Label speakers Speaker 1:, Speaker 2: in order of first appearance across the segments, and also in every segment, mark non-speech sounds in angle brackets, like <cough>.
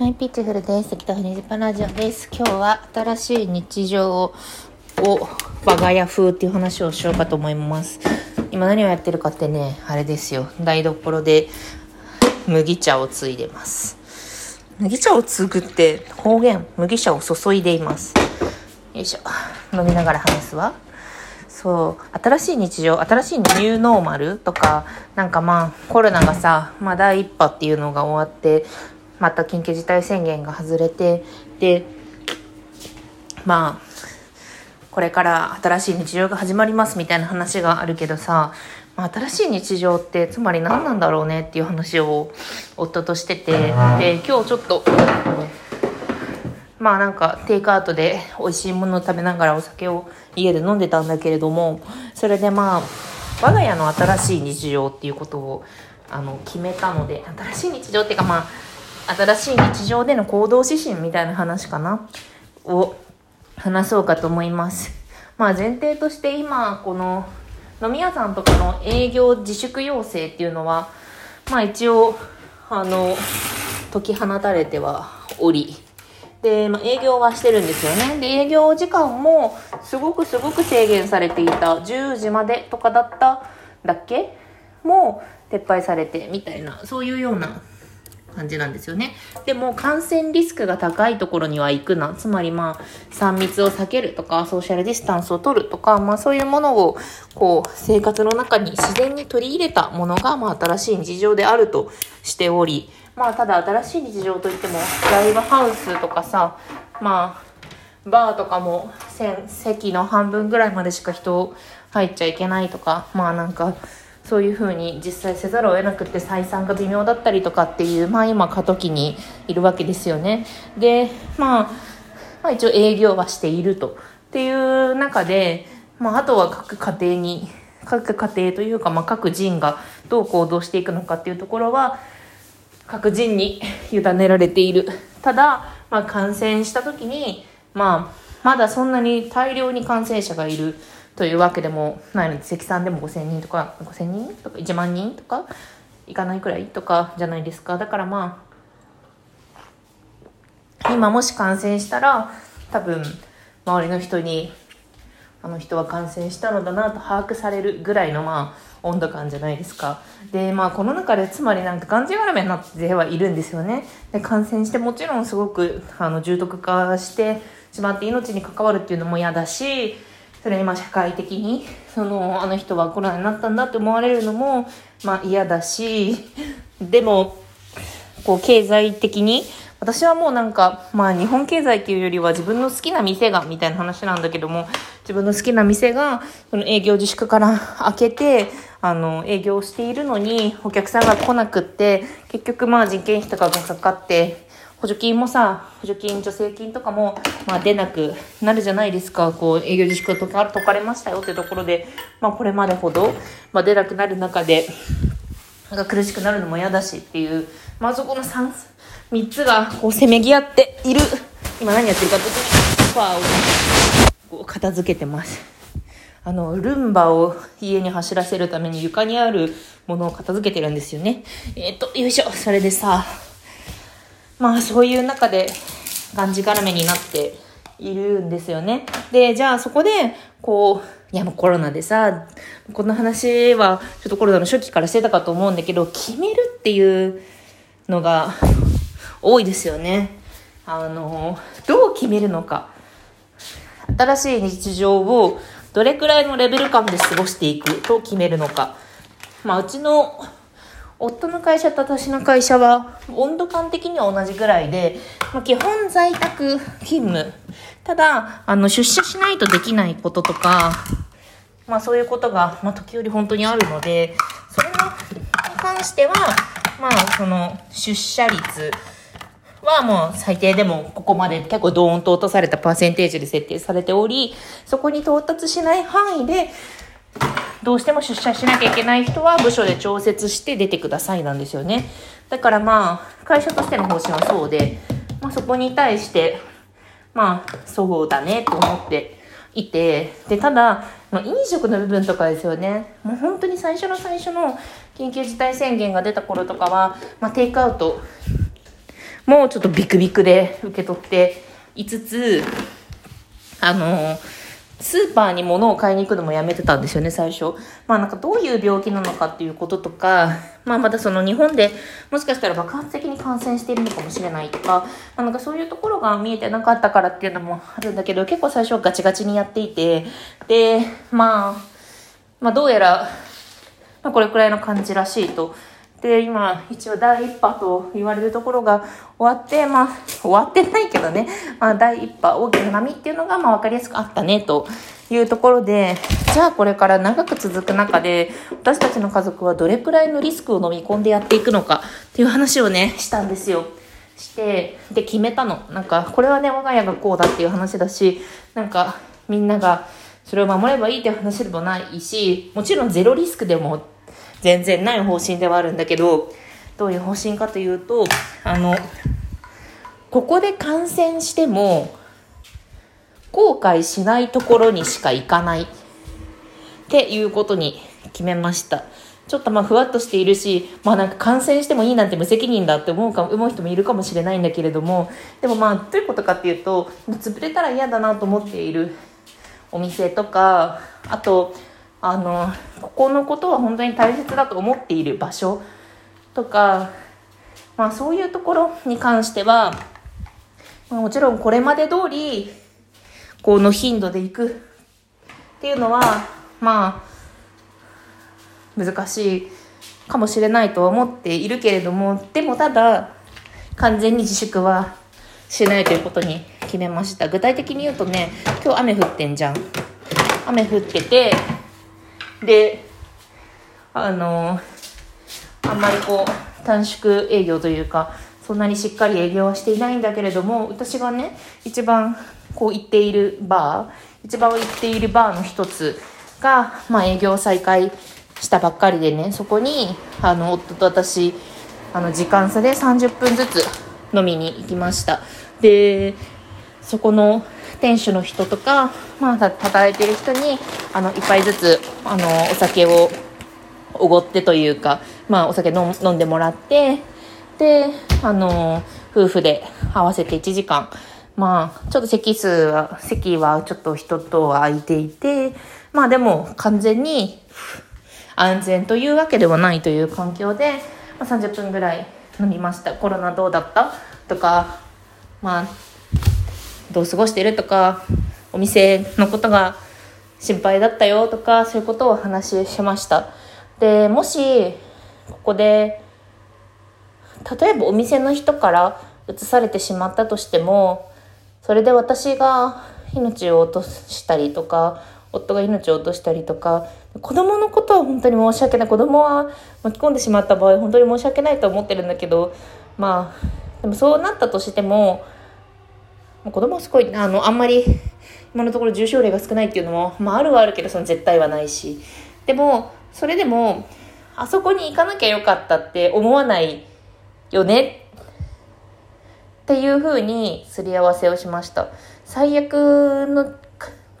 Speaker 1: はい、ピッチフルです。北フニジパラジオです。今日は新しい日常をを我が家風っていう話をしようかと思います。今何をやってるかってね、あれですよ。台所で麦茶をついでます。麦茶を継ぐって方言、麦茶を注いでいます。よいしょ。飲みながら話すわ。そう新しい日常新しいニューノーマルとかなんかまあコロナがさ、まあ、第一波っていうのが終わってまた緊急事態宣言が外れてでまあこれから新しい日常が始まりますみたいな話があるけどさ、まあ、新しい日常ってつまり何なんだろうねっていう話を夫としててで今日ちょっとまあなんかテイクアウトで美味しいものを食べながらお酒を家で飲んでたんだけれどもそれでまあ我が家の新しい日常っていうことをあの決めたので新しい日常っていうかまあ新しい日常での行動指針みたいな話かなを話そうかと思います。まあ前提として今この飲み屋さんとかの営業自粛要請っていうのはまあ一応あの解き放たれてはおりで、まあ、営業はしてるんですよね。で、営業時間もすごくすごく制限されていた10時までとかだっただっけ？も撤廃されてみたいな、そういうような感じなんですよね。でも感染リスクが高いところには行くな。つまりまあ3密を避けるとかソーシャルディスタンスを取るとか、まあそういうものをこう生活の中に自然に取り入れたものがまあ新しい日常であるとしており、まあただ新しい日常といってもライブハウスとかさまあバーとかも席の半分ぐらいまでしか人入っちゃいけないとかまあなんかそういうふうに実際せざるを得なくて採算が微妙だったりとかっていうまあ今過渡期にいるわけですよねで、まあ、まあ一応営業はしているとっていう中で、まあ、あとは各家庭に各家庭というか、まあ、各人がどう行動していくのかっていうところは各人に委ねられている。ただ、まあ、感染した時に、まあ、まだそんなに大量に感染者がいるというわけでもないので、積算でも5000人とか、5000人とか1万人とか、いかないくらいとかじゃないですか。だからまあ、今もし感染したら、多分、周りの人に、あの人は感染したのだなと把握されるぐらいのまあ温度感じゃないですか。で、まあこの中でつまりなんかがんじがらめになってはいるんですよね。で、感染してもちろんすごくあの重篤化してしまって命に関わるっていうのも嫌だし、それにまあ社会的にそのあの人はコロナになったんだって思われるのもまあ嫌だし、でもこう経済的に私はもうなんか、まあ日本経済っていうよりは自分の好きな店がみたいな話なんだけども、自分の好きな店が、その営業自粛から <laughs> 開けて、あの、営業しているのに、お客さんが来なくって、結局まあ人件費とかがかかって、補助金もさ、補助金、助成金とかも、まあ出なくなるじゃないですか。こう、営業自粛とか解かれましたよってところで、まあこれまでほど、まあ出なくなる中で、なんか苦しくなるのも嫌だしっていう、まあそこの3、3つがこうせめぎ合っている。今何やってるかというと、ソファーをこう片付けてます。あの、ルンバを家に走らせるために床にあるものを片付けてるんですよね。えっ、と、よいしょ。それでさ、まあそういう中でがんじがらめになっているんですよね。で、じゃあそこで、こう、いやもうコロナでさ、この話はちょっとコロナの初期からしてたかと思うんだけど、決めるっていうのが多いですよね。あの、どう決めるのか。新しい日常をどれくらいのレベル感で過ごしていくと決めるのか。まあ、うちの夫の会社と私の会社は温度感的には同じぐらいで、まあ、基本在宅勤務。ただ、あの、出社しないとできないこととか、まあそういうことが、まあ時折本当にあるので、それに関しては、まあその出社率はもう最低でもここまで結構ドーンと落とされたパーセンテージで設定されており、そこに到達しない範囲で、どうしても出社しなきゃいけない人は部署で調節して出てくださいなんですよね。だからまあ、会社としての方針はそうで、まあそこに対して、まあ、そうだねと思っていて、で、ただ、まあ、飲食の部分とかですよね。もう本当に最初の最初の緊急事態宣言が出た頃とかは、まあテイクアウトもうちょっとビクビクで受け取っていつつ、あの、スーパーに物を買いに行くのもやめてたんですよね、最初。まあなんかどういう病気なのかっていうこととか、<laughs> まあまたその日本でもしかしたら爆発的に感染しているのかもしれないとか、まあなんかそういうところが見えてなかったからっていうのもあるんだけど、結構最初はガチガチにやっていて、で、まあ、まあどうやら、まあこれくらいの感じらしいと。で、今、一応第一波と言われるところが終わって、まあ、終わってないけどね、まあ、第一波、大きな波っていうのが、まあ、わかりやすくあったね、というところで、じゃあこれから長く続く中で、私たちの家族はどれくらいのリスクを飲み込んでやっていくのかっていう話をね、したんですよ。して、で、決めたの。なんか、これはね、我が家がこうだっていう話だし、なんか、みんなが、それを守ればいいっていう話でもないし、もちろんゼロリスクでも全然ない方針ではあるんだけど、どういう方針かというと、あの、ここで感染しても、後悔しないところにしか行かないっていうことに決めました。ちょっとまあふわっとしているし、まあなんか感染してもいいなんて無責任だって思うか思う人もいるかもしれないんだけれども、でもまあどういうことかっていうと、潰れたら嫌だなと思っているお店とか、あと、あのここのことは本当に大切だと思っている場所とか、まあ、そういうところに関しては、まあ、もちろんこれまで通りこの頻度で行くっていうのはまあ難しいかもしれないとは思っているけれどもでもただ完全に自粛はしないということに決めました。具体的に言うとね今日雨降ってんじゃん。雨降っててで、あの、あんまりこう、短縮営業というか、そんなにしっかり営業はしていないんだけれども、私がね、一番こう行っているバー、一番行っているバーの一つが、まあ営業再開したばっかりでね、そこに、あの、夫と私、あの、時間差で30分ずつ飲みに行きました。で、そこの店主の人とか、まあ、働いてる人にあの1杯ずつあのお酒をおごってというか、まあ、お酒飲んでもらってであの夫婦で合わせて1時間まあちょっと席数は席はちょっと人とは空いていてまあでも完全に安全というわけではないという環境で、まあ、30分ぐらい飲みました。コロナどうだった？とかまあどう過ごしてるとかお店のことが心配だったよとかそういうことをお話ししました。でもしここで例えばお店の人から移されてしまったとしてもそれで私が命を落としたりとか夫が命を落としたりとか子供のことは本当に申し訳ない。子供は巻き込んでしまった場合本当に申し訳ないと思ってるんだけどまあでもそうなったとしても子供はすごいあのあんまり今のところ重症例が少ないっていうのも、まあ、あるはあるけどその絶対はないし。でもそれでもあそこに行かなきゃよかったって思わないよね？っていうふうにすり合わせをしました。最悪の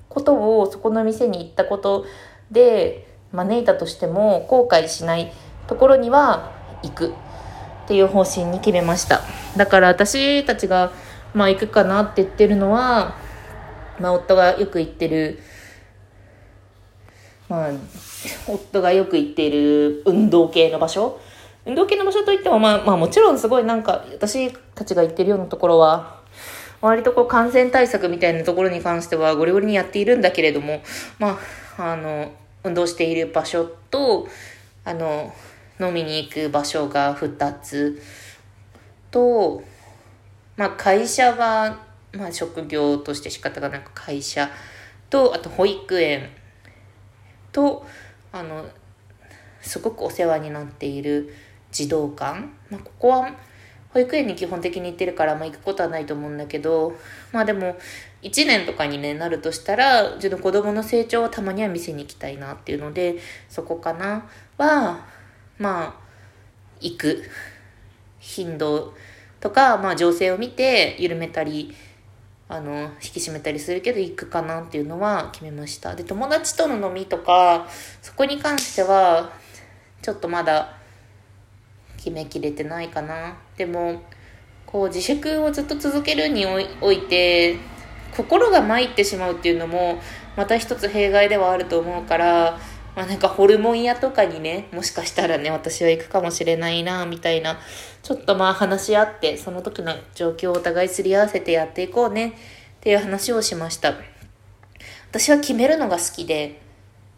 Speaker 1: ことをそこの店に行ったことで招いたとしても後悔しないところには行くっていう方針に決めました。だから私たちがまあ行くかなって言ってるのは、まあ夫がよく行ってる、まあ、夫がよく行っている運動系の場所。運動系の場所といっても、まあ、まあもちろんすごいなんか、私たちが行ってるようなところは、割とこう感染対策みたいなところに関してはゴリゴリにやっているんだけれども、まあ、あの、運動している場所と、あの、飲みに行く場所が2つと、まあ、会社は、まあ、職業として仕方がなく会社とあと保育園とあのすごくお世話になっている児童館、まあ、ここは保育園に基本的に行ってるから、まあ、行くことはないと思うんだけどまあでも1年とかに、ね、なるとしたらうちの子供の成長をたまには見せに行きたいなっていうのでそこかなはまあ行く。頻度とか、まあ、情勢を見て緩めたりあの引き締めたりするけど行くかなっていうのは決めました。で友達との飲みとかそこに関してはちょっとまだ決めきれてないかな。でもこう自粛をずっと続けるにおいて心が参ってしまうっていうのもまた一つ弊害ではあると思うからまあなんかホルモン屋とかにね、もしかしたらね、私は行くかもしれないな、みたいな、ちょっとまあ話し合って、その時の状況をお互いすり合わせてやっていこうね、っていう話をしました。私は決めるのが好きで、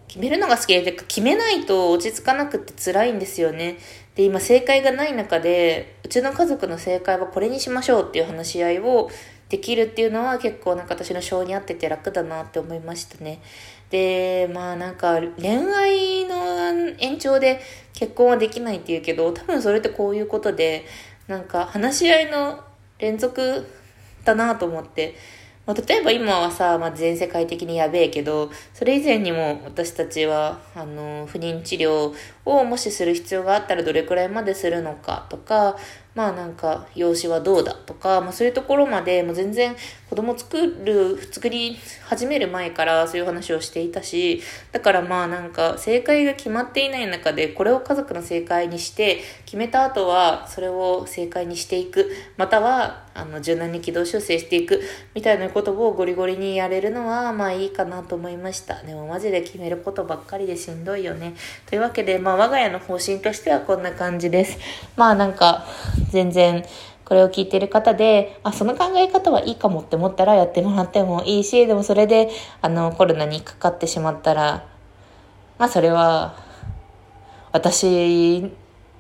Speaker 1: 決めるのが好きで、決めないと落ち着かなくて辛いんですよね。で、今正解がない中で、うちの家族の正解はこれにしましょうっていう話し合いをできるっていうのは結構なんか私の性に合ってて楽だなって思いましたね。で、まあなんか恋愛の延長で結婚はできないって言うけど、多分それってこういうことで、なんか話し合いの連続だなと思って、まあ、例えば今はさ、まあ、全世界的にやべえけど、それ以前にも私たちは、あの、不妊治療をもしする必要があったらどれくらいまでするのかとか、まあなんか、養子はどうだとか、まあそういうところまで、もう全然子供作る、作り始める前からそういう話をしていたし、だからまあなんか、正解が決まっていない中で、これを家族の正解にして、決めた後は、それを正解にしていく、または、あの、柔軟に軌道修正していく、みたいなことをゴリゴリにやれるのは、まあいいかなと思いました。でもマジで決めることばっかりでしんどいよね。というわけで、まあ我が家の方針としてはこんな感じです。まあなんか、全然これを聞いてる方で、あ、その考え方はいいかもって思ったらやってもらってもいいし、でもそれで、あの、コロナにかかってしまったら、まあそれは、私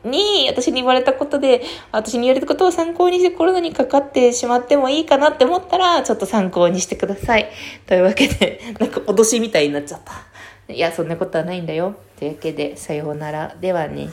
Speaker 1: に、私に言われたことで、私に言われたことを参考にしてコロナにかかってしまってもいいかなって思ったら、ちょっと参考にしてください。というわけで、<laughs> なんか脅しみたいになっちゃった。いや、そんなことはないんだよ。というわけで、さようなら。ではね。